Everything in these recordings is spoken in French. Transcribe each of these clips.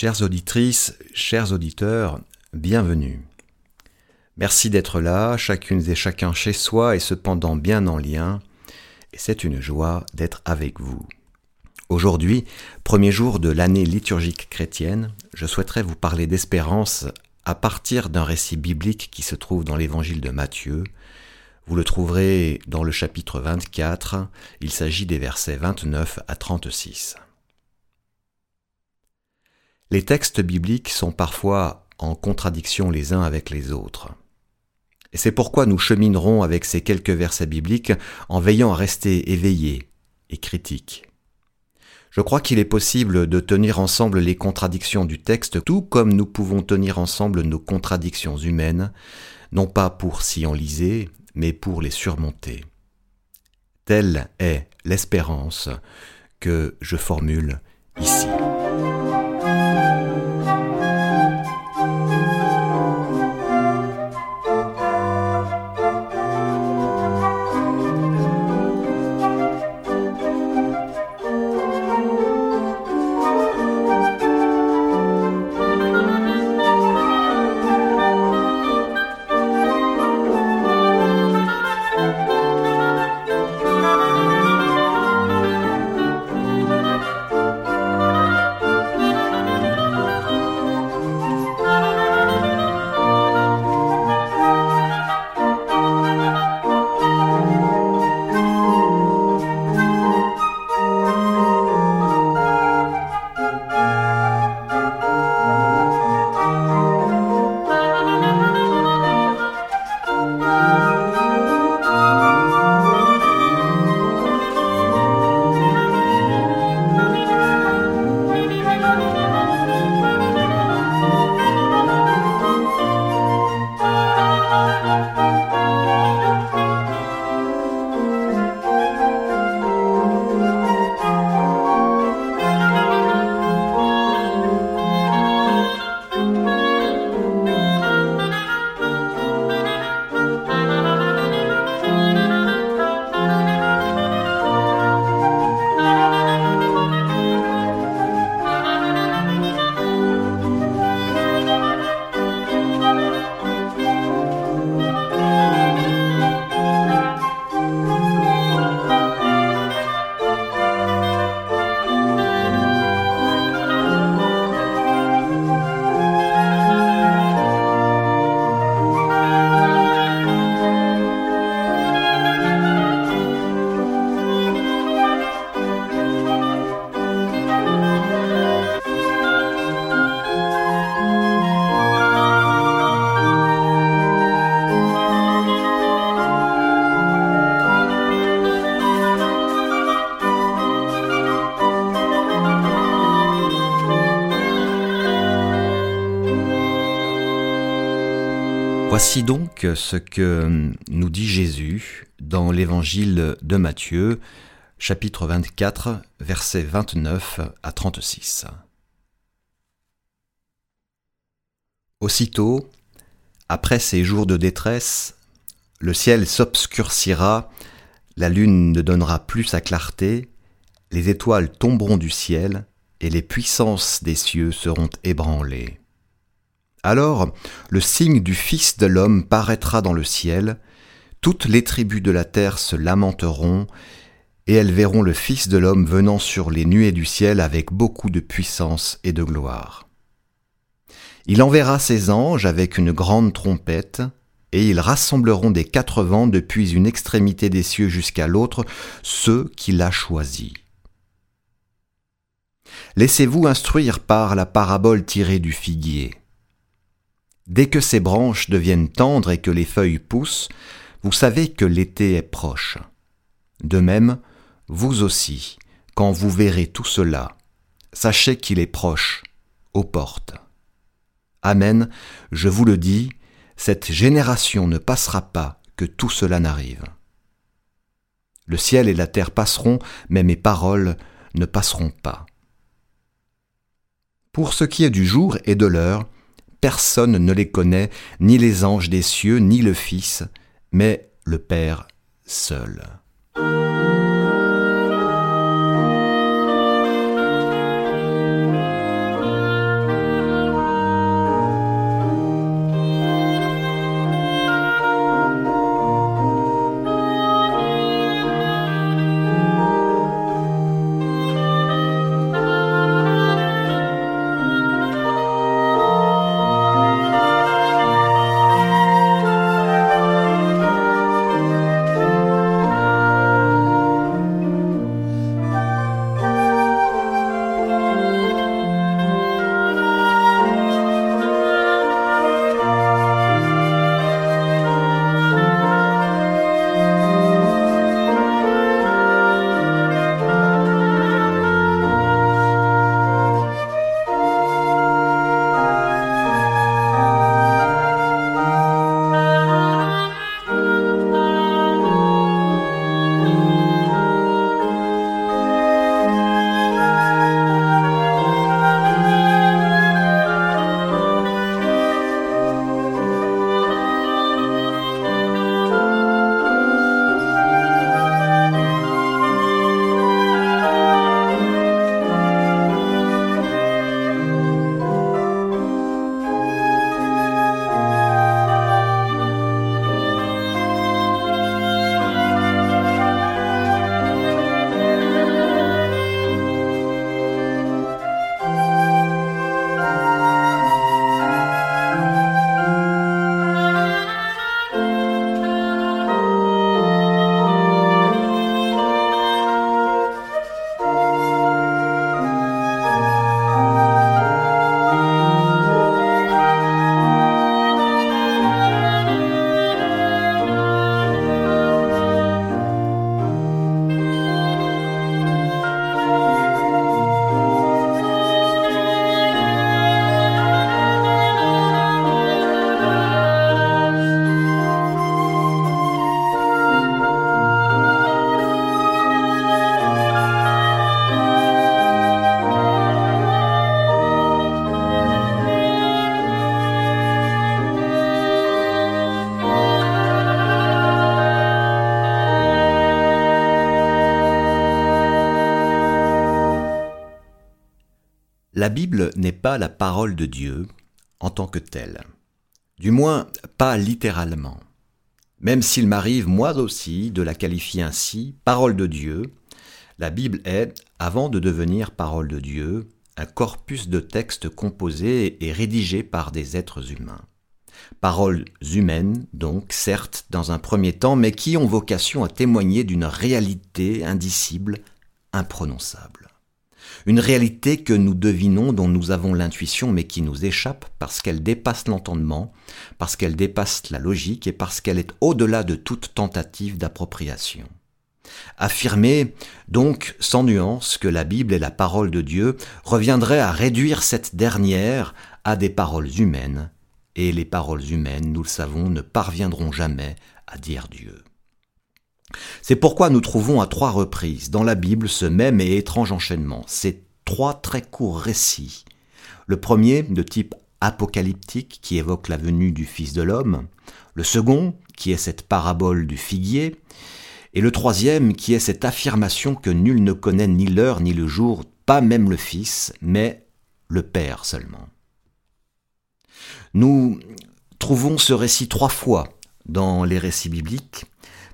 Chères auditrices, chers auditeurs, bienvenue. Merci d'être là, chacune et chacun chez soi et cependant bien en lien, et c'est une joie d'être avec vous. Aujourd'hui, premier jour de l'année liturgique chrétienne, je souhaiterais vous parler d'espérance à partir d'un récit biblique qui se trouve dans l'évangile de Matthieu. Vous le trouverez dans le chapitre 24, il s'agit des versets 29 à 36. Les textes bibliques sont parfois en contradiction les uns avec les autres. Et c'est pourquoi nous cheminerons avec ces quelques versets bibliques en veillant à rester éveillés et critiques. Je crois qu'il est possible de tenir ensemble les contradictions du texte, tout comme nous pouvons tenir ensemble nos contradictions humaines, non pas pour s'y enliser, mais pour les surmonter. Telle est l'espérance que je formule ici. Voici donc ce que nous dit Jésus dans l'évangile de Matthieu, chapitre 24, versets 29 à 36. Aussitôt, après ces jours de détresse, le ciel s'obscurcira, la lune ne donnera plus sa clarté, les étoiles tomberont du ciel, et les puissances des cieux seront ébranlées. Alors le signe du Fils de l'homme paraîtra dans le ciel, toutes les tribus de la terre se lamenteront, et elles verront le Fils de l'homme venant sur les nuées du ciel avec beaucoup de puissance et de gloire. Il enverra ses anges avec une grande trompette, et ils rassembleront des quatre vents depuis une extrémité des cieux jusqu'à l'autre ceux qu'il a choisis. Laissez-vous instruire par la parabole tirée du figuier. Dès que ses branches deviennent tendres et que les feuilles poussent, vous savez que l'été est proche. De même, vous aussi, quand vous verrez tout cela, sachez qu'il est proche, aux portes. Amen, je vous le dis, cette génération ne passera pas que tout cela n'arrive. Le ciel et la terre passeront, mais mes paroles ne passeront pas. Pour ce qui est du jour et de l'heure, personne ne les connaît, ni les anges des cieux, ni le Fils, mais le Père seul. La Bible n'est pas la parole de Dieu en tant que telle. Du moins, pas littéralement. Même s'il m'arrive moi aussi de la qualifier ainsi, parole de Dieu, la Bible est, avant de devenir parole de Dieu, un corpus de textes composés et rédigés par des êtres humains. Paroles humaines, donc, certes, dans un premier temps, mais qui ont vocation à témoigner d'une réalité indicible, imprononçable. Une réalité que nous devinons, dont nous avons l'intuition, mais qui nous échappe parce qu'elle dépasse l'entendement, parce qu'elle dépasse la logique et parce qu'elle est au-delà de toute tentative d'appropriation. Affirmer, donc, sans nuance, que la Bible est la parole de Dieu reviendrait à réduire cette dernière à des paroles humaines, et les paroles humaines, nous le savons, ne parviendront jamais à dire Dieu. C'est pourquoi nous trouvons à trois reprises dans la Bible ce même et étrange enchaînement, ces trois très courts récits. Le premier, de type apocalyptique, qui évoque la venue du Fils de l'homme, le second, qui est cette parabole du figuier, et le troisième, qui est cette affirmation que nul ne connaît ni l'heure ni le jour, pas même le Fils, mais le Père seulement. Nous trouvons ce récit trois fois dans les récits bibliques,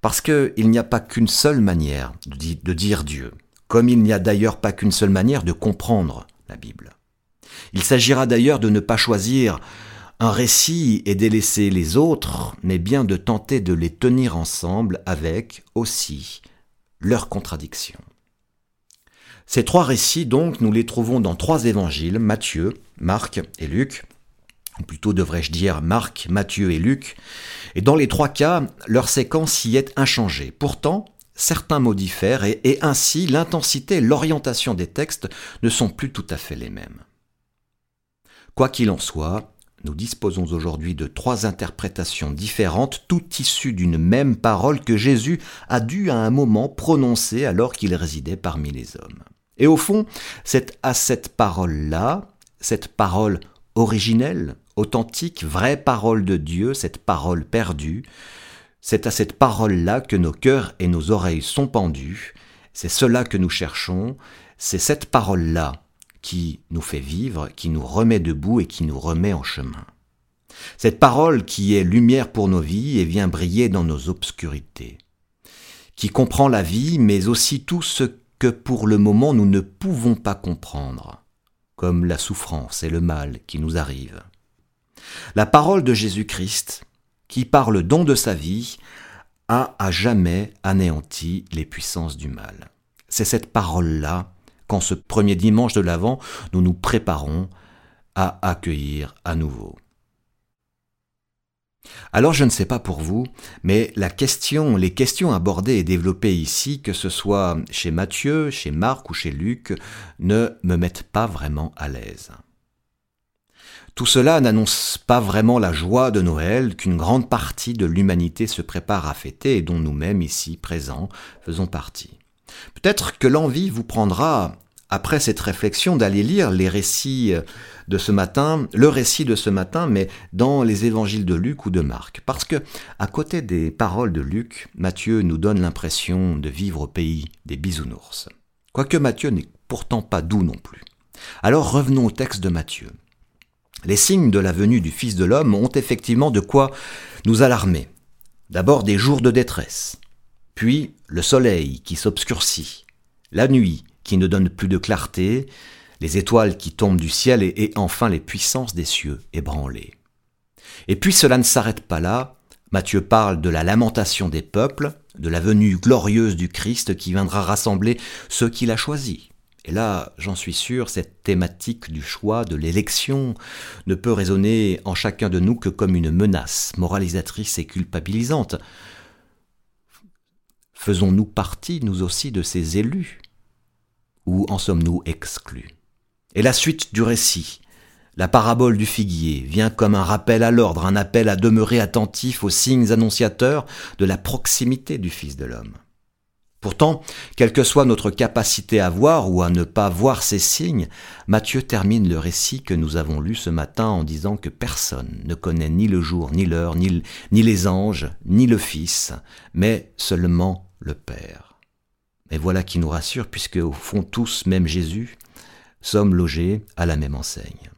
parce qu'il n'y a pas qu'une seule manière de dire Dieu, comme il n'y a d'ailleurs pas qu'une seule manière de comprendre la Bible. Il s'agira d'ailleurs de ne pas choisir un récit et délaisser les autres, mais bien de tenter de les tenir ensemble avec aussi leurs contradictions. Ces trois récits, donc, nous les trouvons dans trois évangiles, Matthieu, Marc et Luc, plutôt devrais-je dire Marc, Matthieu et Luc, et dans les trois cas, leur séquence y est inchangée. Pourtant, certains mots diffèrent et, et ainsi l'intensité et l'orientation des textes ne sont plus tout à fait les mêmes. Quoi qu'il en soit, nous disposons aujourd'hui de trois interprétations différentes, toutes issues d'une même parole que Jésus a dû à un moment prononcer alors qu'il résidait parmi les hommes. Et au fond, c'est à cette parole-là, cette parole originelle, authentique, vraie parole de Dieu, cette parole perdue, c'est à cette parole-là que nos cœurs et nos oreilles sont pendus, c'est cela que nous cherchons, c'est cette parole-là qui nous fait vivre, qui nous remet debout et qui nous remet en chemin. Cette parole qui est lumière pour nos vies et vient briller dans nos obscurités, qui comprend la vie mais aussi tout ce que pour le moment nous ne pouvons pas comprendre, comme la souffrance et le mal qui nous arrivent. La parole de Jésus-Christ, qui par le don de sa vie, a à jamais anéanti les puissances du mal. C'est cette parole-là qu'en ce premier dimanche de l'Avent, nous nous préparons à accueillir à nouveau. Alors je ne sais pas pour vous, mais la question, les questions abordées et développées ici, que ce soit chez Matthieu, chez Marc ou chez Luc, ne me mettent pas vraiment à l'aise. Tout cela n'annonce pas vraiment la joie de Noël qu'une grande partie de l'humanité se prépare à fêter et dont nous-mêmes ici présents faisons partie. Peut-être que l'envie vous prendra, après cette réflexion, d'aller lire les récits de ce matin, le récit de ce matin, mais dans les évangiles de Luc ou de Marc. Parce que, à côté des paroles de Luc, Matthieu nous donne l'impression de vivre au pays des bisounours. Quoique Matthieu n'est pourtant pas doux non plus. Alors revenons au texte de Matthieu. Les signes de la venue du Fils de l'homme ont effectivement de quoi nous alarmer. D'abord des jours de détresse, puis le soleil qui s'obscurcit, la nuit qui ne donne plus de clarté, les étoiles qui tombent du ciel et, enfin les puissances des cieux ébranlées. Et puis cela ne s'arrête pas là, Matthieu parle de la lamentation des peuples, de la venue glorieuse du Christ qui viendra rassembler ceux qu'il a choisis. Et là, j'en suis sûr, cette thématique du choix, de l'élection, ne peut résonner en chacun de nous que comme une menace moralisatrice et culpabilisante. Faisons-nous partie, nous aussi, de ces élus? Ou en sommes-nous exclus? Et la suite du récit, la parabole du figuier, vient comme un rappel à l'ordre, un appel à demeurer attentif aux signes annonciateurs de la proximité du Fils de l'homme. Pourtant, quelle que soit notre capacité à voir ou à ne pas voir ces signes, Matthieu termine le récit que nous avons lu ce matin en disant que personne ne connaît ni le jour, ni l'heure, ni, ni, les anges, ni le Fils, mais seulement le Père. Et voilà qui nous rassure, puisque au fond tous, même Jésus, sommes logés à la même enseigne.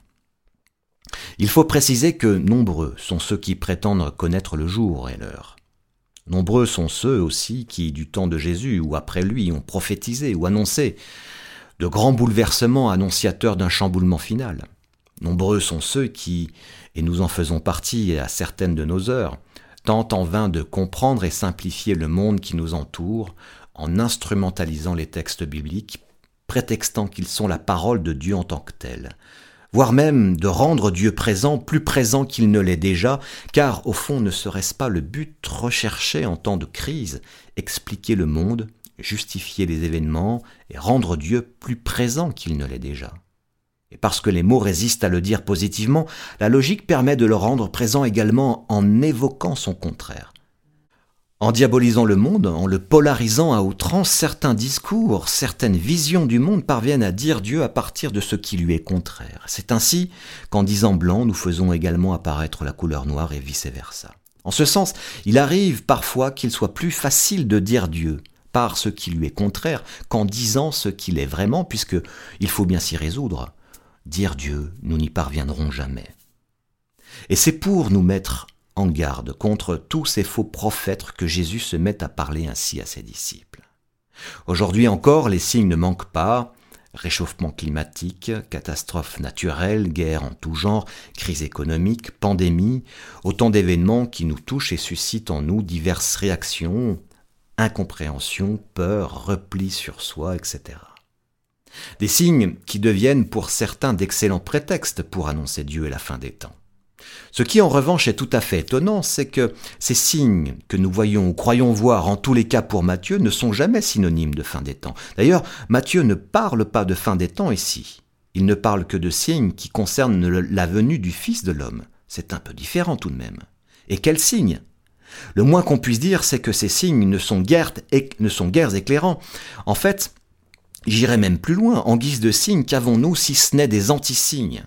Il faut préciser que nombreux sont ceux qui prétendent connaître le jour et l'heure. Nombreux sont ceux aussi qui, du temps de Jésus ou après lui, ont prophétisé ou annoncé de grands bouleversements annonciateurs d'un chamboulement final. Nombreux sont ceux qui, et nous en faisons partie à certaines de nos heures, tentent en vain de comprendre et simplifier le monde qui nous entoure en instrumentalisant les textes bibliques, prétextant qu'ils sont la parole de Dieu en tant que telle, voire même de rendre Dieu présent plus présent qu'il ne l'est déjà, car au fond ne serait-ce pas le but recherché en temps de crise, expliquer le monde, justifier les événements et rendre Dieu plus présent qu'il ne l'est déjà? Et parce que les mots résistent à le dire positivement, la logique permet de le rendre présent également en évoquant son contraire. En diabolisant le monde, en le polarisant à outrance, certains discours, certaines visions du monde parviennent à dire Dieu à partir de ce qui lui est contraire. C'est ainsi qu'en disant blanc, nous faisons également apparaître la couleur noire et vice-versa. En ce sens, il arrive parfois qu'il soit plus facile de dire Dieu par ce qui lui est contraire qu'en disant ce qu'il est vraiment, puisque il faut bien s'y résoudre. Dire Dieu, nous n'y parviendrons jamais. Et c'est pour nous mettre en garde contre tous ces faux prophètes que Jésus se met à parler ainsi à ses disciples. Aujourd'hui encore, les signes ne manquent pas. Réchauffement climatique, catastrophes naturelles, guerres en tout genre, crise économique, pandémie, autant d'événements qui nous touchent et suscitent en nous diverses réactions, incompréhension, peur, repli sur soi, etc. Des signes qui deviennent pour certains d'excellents prétextes pour annoncer Dieu et la fin des temps. Ce qui en revanche est tout à fait étonnant, c'est que ces signes que nous voyons ou croyons voir en tous les cas pour Matthieu ne sont jamais synonymes de fin des temps. D'ailleurs, Matthieu ne parle pas de fin des temps ici. Il ne parle que de signes qui concernent la venue du Fils de l'homme. C'est un peu différent tout de même. Et quels signes? Le moins qu'on puisse dire, c'est que ces signes ne sont guère, ne sont guère éclairants. En fait, J'irai même plus loin, en guise de signe, qu'avons-nous si ce n'est des anti-signes?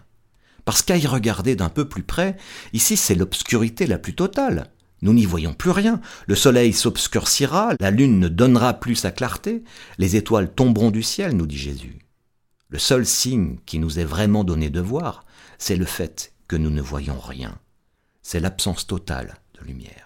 Parce qu'à y regarder d'un peu plus près, ici c'est l'obscurité la plus totale. Nous n'y voyons plus rien, le soleil s'obscurcira, la lune ne donnera plus sa clarté, les étoiles tomberont du ciel, nous dit Jésus. Le seul signe qui nous est vraiment donné de voir, c'est le fait que nous ne voyons rien. C'est l'absence totale de lumière.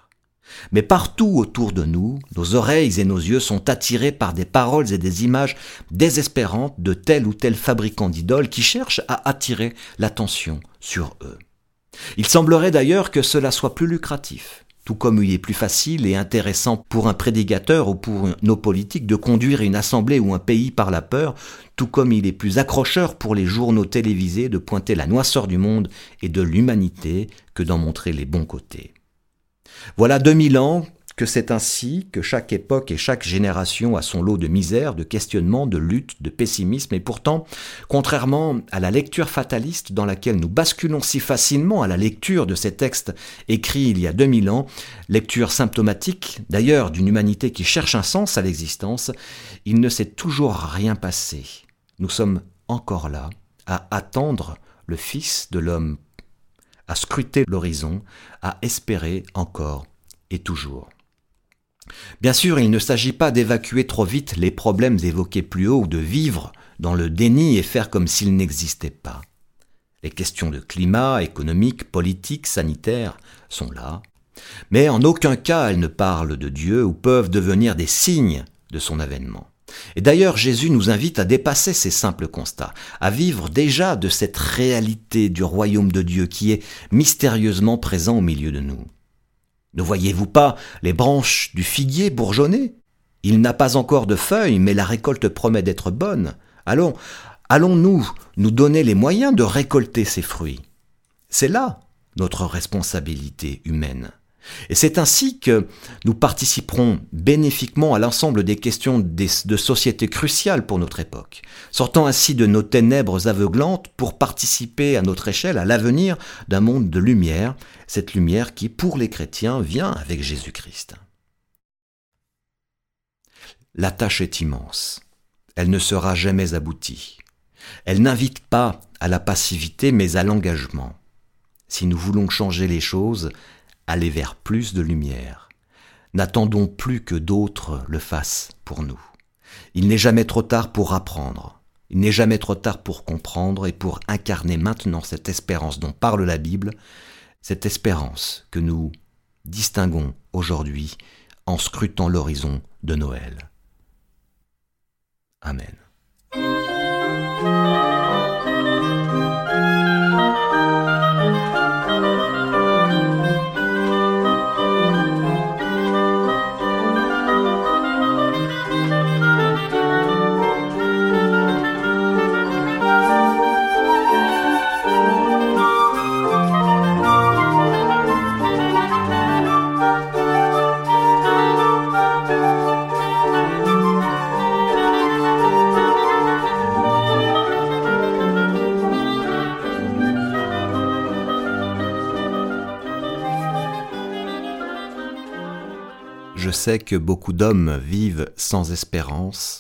Mais partout autour de nous, nos oreilles et nos yeux sont attirés par des paroles et des images désespérantes de tel ou tel fabricant d'idoles qui cherchent à attirer l'attention sur eux. Il semblerait d'ailleurs que cela soit plus lucratif, tout comme il est plus facile et intéressant pour un prédicateur ou pour nos politiques de conduire une assemblée ou un pays par la peur, tout comme il est plus accrocheur pour les journaux télévisés de pointer la noisseur du monde et de l'humanité que d'en montrer les bons côtés. Voilà 2000 ans que c'est ainsi que chaque époque et chaque génération a son lot de misère, de questionnement, de lutte, de pessimisme, et pourtant, contrairement à la lecture fataliste dans laquelle nous basculons si facilement à la lecture de ces textes écrits il y a 2000 ans, lecture symptomatique d'ailleurs d'une humanité qui cherche un sens à l'existence, il ne s'est toujours rien passé. Nous sommes encore là, à attendre le Fils de l'homme à scruter l'horizon, à espérer encore et toujours. Bien sûr, il ne s'agit pas d'évacuer trop vite les problèmes évoqués plus haut ou de vivre dans le déni et faire comme s'ils n'existaient pas. Les questions de climat, économique, politique, sanitaire sont là, mais en aucun cas elles ne parlent de Dieu ou peuvent devenir des signes de son avènement. Et d'ailleurs, Jésus nous invite à dépasser ces simples constats, à vivre déjà de cette réalité du royaume de Dieu qui est mystérieusement présent au milieu de nous. Ne voyez-vous pas les branches du figuier bourgeonner? Il n'a pas encore de feuilles, mais la récolte promet d'être bonne. Allons, allons-nous nous donner les moyens de récolter ces fruits? C'est là notre responsabilité humaine. Et c'est ainsi que nous participerons bénéfiquement à l'ensemble des questions de société cruciales pour notre époque, sortant ainsi de nos ténèbres aveuglantes pour participer à notre échelle à l'avenir d'un monde de lumière, cette lumière qui, pour les chrétiens, vient avec Jésus-Christ. La tâche est immense. Elle ne sera jamais aboutie. Elle n'invite pas à la passivité mais à l'engagement. Si nous voulons changer les choses, aller vers plus de lumière. N'attendons plus que d'autres le fassent pour nous. Il n'est jamais trop tard pour apprendre. Il n'est jamais trop tard pour comprendre et pour incarner maintenant cette espérance dont parle la Bible, cette espérance que nous distinguons aujourd'hui en scrutant l'horizon de Noël. Amen. Je sais que beaucoup d'hommes vivent sans espérance,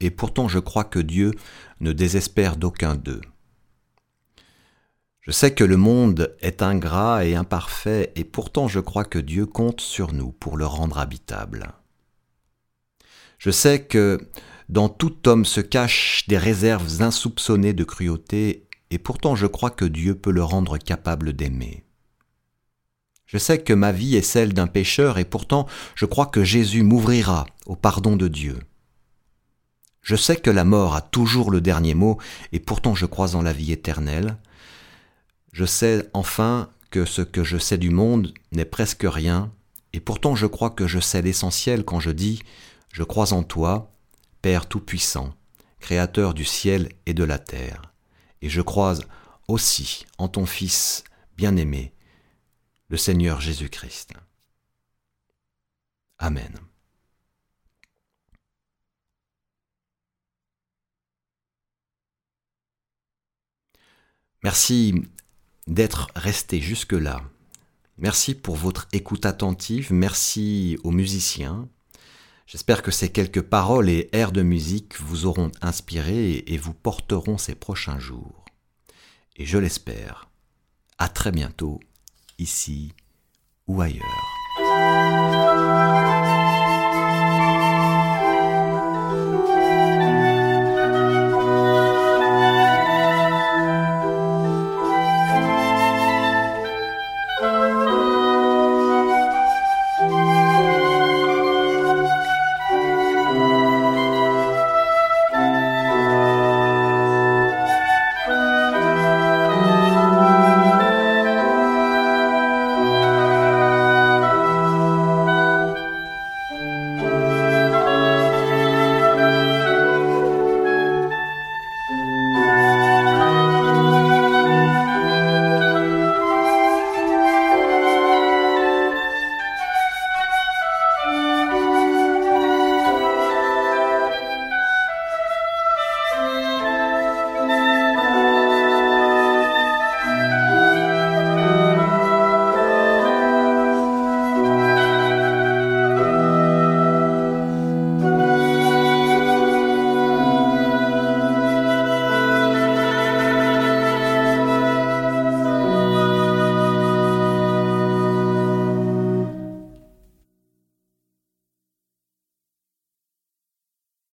et pourtant je crois que Dieu ne désespère d'aucun d'eux. Je sais que le monde est ingrat et imparfait, et pourtant je crois que Dieu compte sur nous pour le rendre habitable. Je sais que dans tout homme se cachent des réserves insoupçonnées de cruauté, et pourtant je crois que Dieu peut le rendre capable d'aimer. Je sais que ma vie est celle d'un pécheur et pourtant je crois que Jésus m'ouvrira au pardon de Dieu. Je sais que la mort a toujours le dernier mot et pourtant je crois en la vie éternelle. Je sais enfin que ce que je sais du monde n'est presque rien et pourtant je crois que je sais l'essentiel quand je dis Je crois en toi, Père Tout-Puissant, Créateur du ciel et de la terre, et je crois aussi en ton Fils bien-aimé, le Seigneur Jésus-Christ. Amen. Merci d'être resté jusque-là. Merci pour votre écoute attentive. Merci aux musiciens. J'espère que ces quelques paroles et airs de musique vous auront inspiré et vous porteront ces prochains jours. Et je l'espère. À très bientôt ici ou ailleurs.